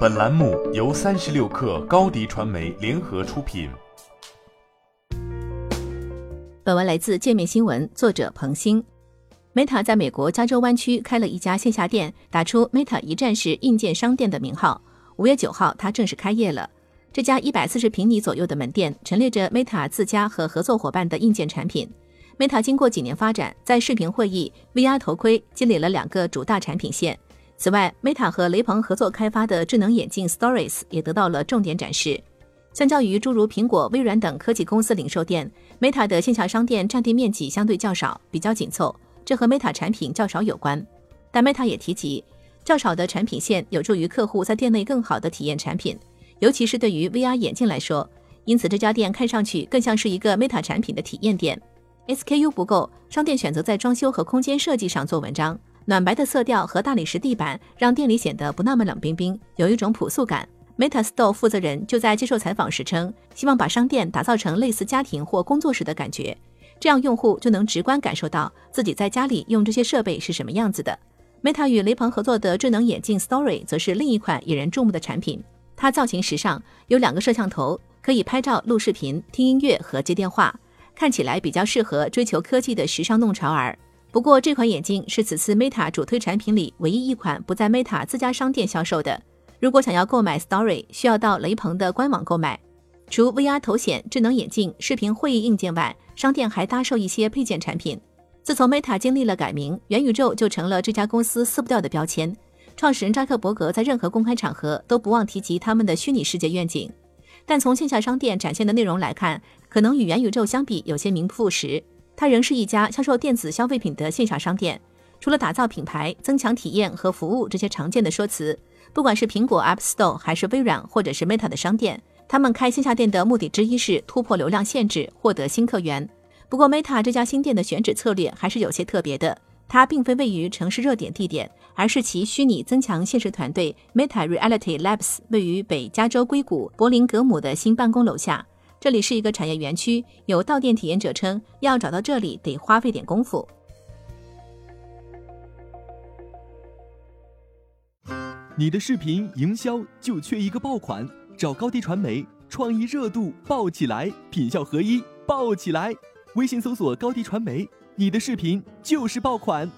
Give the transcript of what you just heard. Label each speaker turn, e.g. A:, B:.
A: 本栏目由三十六氪高低传媒联合出品。
B: 本文来自界面新闻，作者彭鑫。Meta 在美国加州湾区开了一家线下店，打出 Meta 一站式硬件商店的名号。五月九号，它正式开业了。这家一百四十平米左右的门店陈列着 Meta 自家和合作伙伴的硬件产品。Meta 经过几年发展，在视频会议、VR 头盔积累了两个主大产品线。此外，Meta 和雷朋合作开发的智能眼镜 Stories 也得到了重点展示。相较于诸如苹果、微软等科技公司零售店，Meta 的线下商店占地面积相对较少，比较紧凑，这和 Meta 产品较少有关。但 Meta 也提及，较少的产品线有助于客户在店内更好的体验产品，尤其是对于 VR 眼镜来说。因此，这家店看上去更像是一个 Meta 产品的体验店。SKU 不够，商店选择在装修和空间设计上做文章。暖白的色调和大理石地板让店里显得不那么冷冰冰，有一种朴素感。Meta Store 负责人就在接受采访时称，希望把商店打造成类似家庭或工作室的感觉，这样用户就能直观感受到自己在家里用这些设备是什么样子的。Meta 与雷朋合作的智能眼镜 Story 则是另一款引人注目的产品，它造型时尚，有两个摄像头，可以拍照、录视频、听音乐和接电话，看起来比较适合追求科技的时尚弄潮儿。不过，这款眼镜是此次 Meta 主推产品里唯一一款不在 Meta 自家商店销售的。如果想要购买 Story，需要到雷朋的官网购买。除 VR 头显、智能眼镜、视频会议硬件外，商店还搭售一些配件产品。自从 Meta 经历了改名，元宇宙就成了这家公司撕不掉的标签。创始人扎克伯格在任何公开场合都不忘提及他们的虚拟世界愿景。但从线下商店展现的内容来看，可能与元宇宙相比有些名不副实。它仍是一家销售电子消费品的线下商店，除了打造品牌、增强体验和服务这些常见的说辞，不管是苹果 App Store 还是微软或者是 Meta 的商店，他们开线下店的目的之一是突破流量限制，获得新客源。不过 Meta 这家新店的选址策略还是有些特别的，它并非位于城市热点地点，而是其虚拟增强现实团队 Meta Reality Labs 位于北加州硅谷柏林格姆的新办公楼下。这里是一个产业园区，有到店体验者称，要找到这里得花费点功夫。
C: 你的视频营销就缺一个爆款，找高低传媒，创意热度爆起来，品效合一爆起来。微信搜索高低传媒，你的视频就是爆款。